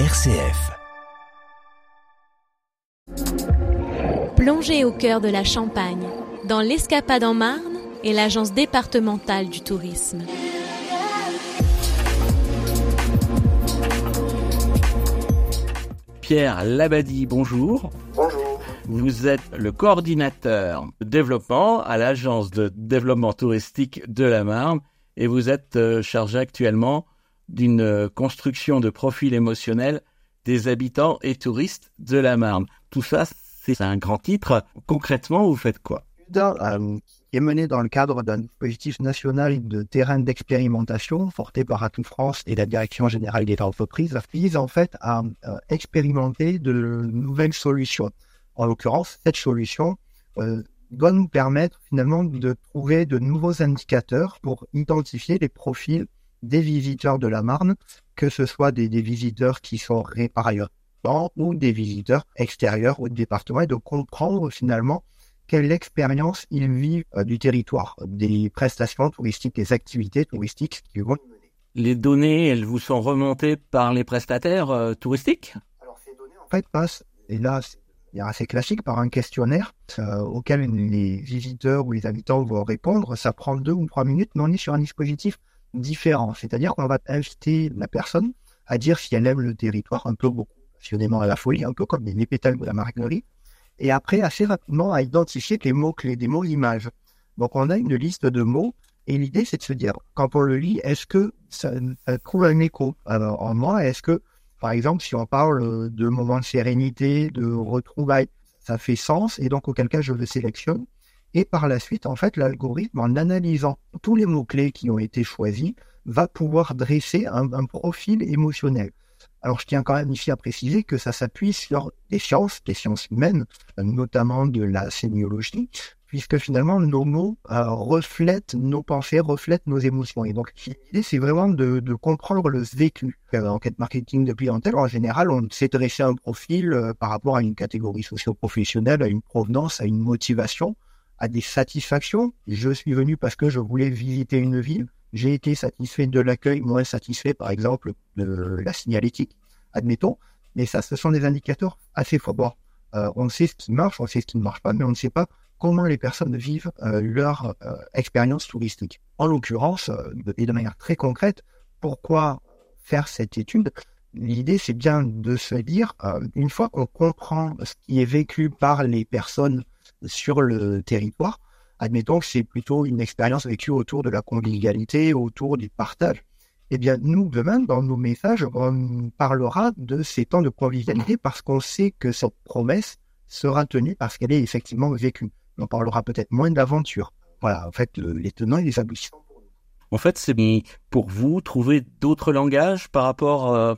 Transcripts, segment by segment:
RCF. Plongez au cœur de la Champagne, dans l'Escapade en Marne et l'Agence départementale du tourisme. Pierre Labadie, bonjour. Bonjour. Vous êtes le coordinateur de développement à l'Agence de développement touristique de la Marne et vous êtes euh, chargé actuellement d'une euh, construction de profil émotionnel des habitants et touristes de la Marne. Tout ça, c'est un grand titre. Concrètement, vous faites quoi? Euh, qui est mené dans le cadre d'un dispositif national de terrain d'expérimentation porté par Atout France et la Direction générale des entreprises, vise en fait à euh, expérimenter de nouvelles solutions. En l'occurrence, cette solution euh, doit nous permettre finalement de trouver de nouveaux indicateurs pour identifier les profils des visiteurs de la Marne, que ce soit des, visiteurs qui sont par ailleurs ou des visiteurs extérieurs au département et de comprendre finalement quelle expérience ils vivent euh, du territoire, des prestations touristiques, des activités touristiques qu'ils vont mener. Les données, elles vous sont remontées par les prestataires euh, touristiques? Alors ces données en fait passent, et là c'est assez classique, par un questionnaire euh, auquel les visiteurs ou les habitants vont répondre. Ça prend deux ou trois minutes, mais on est sur un dispositif différent. C'est-à-dire qu'on va inviter la personne à dire si elle aime le territoire, un peu beaucoup passionnément à la folie, un peu comme les pétales de la marinerie, et après assez rapidement à identifier les mots-clés, des mots-images. Donc on a une liste de mots, et l'idée c'est de se dire, quand on le lit, est-ce que ça, trouve un écho? En moi Est-ce que, par exemple, si on parle de moments de sérénité, de retrouvailles, ça fait sens, et donc auquel cas je le sélectionne. Et par la suite, en fait, l'algorithme, en analysant tous les mots-clés qui ont été choisis, va pouvoir dresser un, profil émotionnel. Alors, je tiens quand même ici à préciser que ça s'appuie sur des sciences, des sciences humaines, notamment de la sémiologie, puisque finalement, nos mots euh, reflètent nos pensées, reflètent nos émotions. Et donc, l'idée, c'est vraiment de, comprendre le vécu. Euh, en quête marketing de clientèle, en général, on sait dresser un profil euh, par rapport à une catégorie socio-professionnelle, à une provenance, à une motivation à des satisfactions. Je suis venu parce que je voulais visiter une ville. J'ai été satisfait de l'accueil, moins satisfait, par exemple, de la signalétique, admettons. Mais ça, ce sont des indicateurs assez forts. Euh, on sait ce qui marche, on sait ce qui ne marche pas, mais on ne sait pas comment les personnes vivent euh, leur euh, expérience touristique. En l'occurrence, et de manière très concrète, pourquoi faire cette étude? L'idée, c'est bien de se dire, une fois qu'on comprend ce qui est vécu par les personnes sur le territoire. Admettons que c'est plutôt une expérience vécue autour de la convivialité, autour du partage. Eh bien, nous, demain, dans nos messages, on parlera de ces temps de convivialité parce qu'on sait que cette promesse sera tenue parce qu'elle est effectivement vécue. On parlera peut-être moins d'aventure. Voilà, en fait, les tenants et les aboutissants. En fait, c'est pour vous trouver d'autres langages par rapport euh,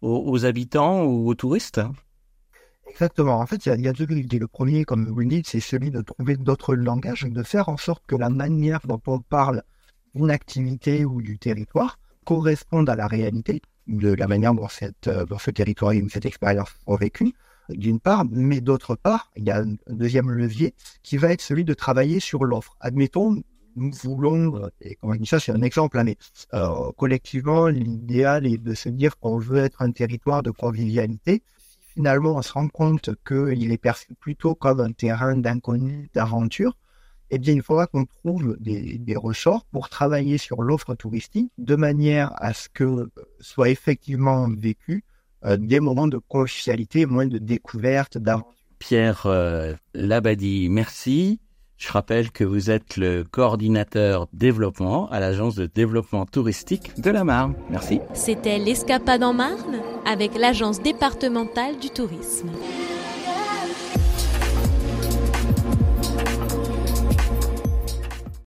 aux, habitants ou aux touristes? Exactement. En fait, il y, a deux idées. Le premier, comme vous le dites, c'est celui de trouver d'autres langages, de faire en sorte que la manière dont on parle d'une activité ou du territoire corresponde à la réalité de la manière dont, cette, euh, ce territoire ou cette expérience ont vécu, d'une part, mais d'autre part, il y a un deuxième levier qui va être celui de travailler sur l'offre. Admettons, nous voulons, et quand on dit ça, c'est un exemple, hein, mais euh, collectivement, l'idéal est de se dire qu'on veut être un territoire de convivialité finalement on se rend compte qu'il est perçu plutôt comme un terrain d'inconnu, d'aventure, eh bien, il faudra qu'on trouve des, ressorts pour travailler sur l'offre touristique de manière à ce que soit effectivement vécu euh, des moments de convivialité, moins de découverte, d'aventure. Pierre euh, Labadie, merci. Je rappelle que vous êtes le coordinateur développement à l'agence de développement touristique de la Marne. Merci. C'était l'escapade en Marne avec l'Agence départementale du tourisme.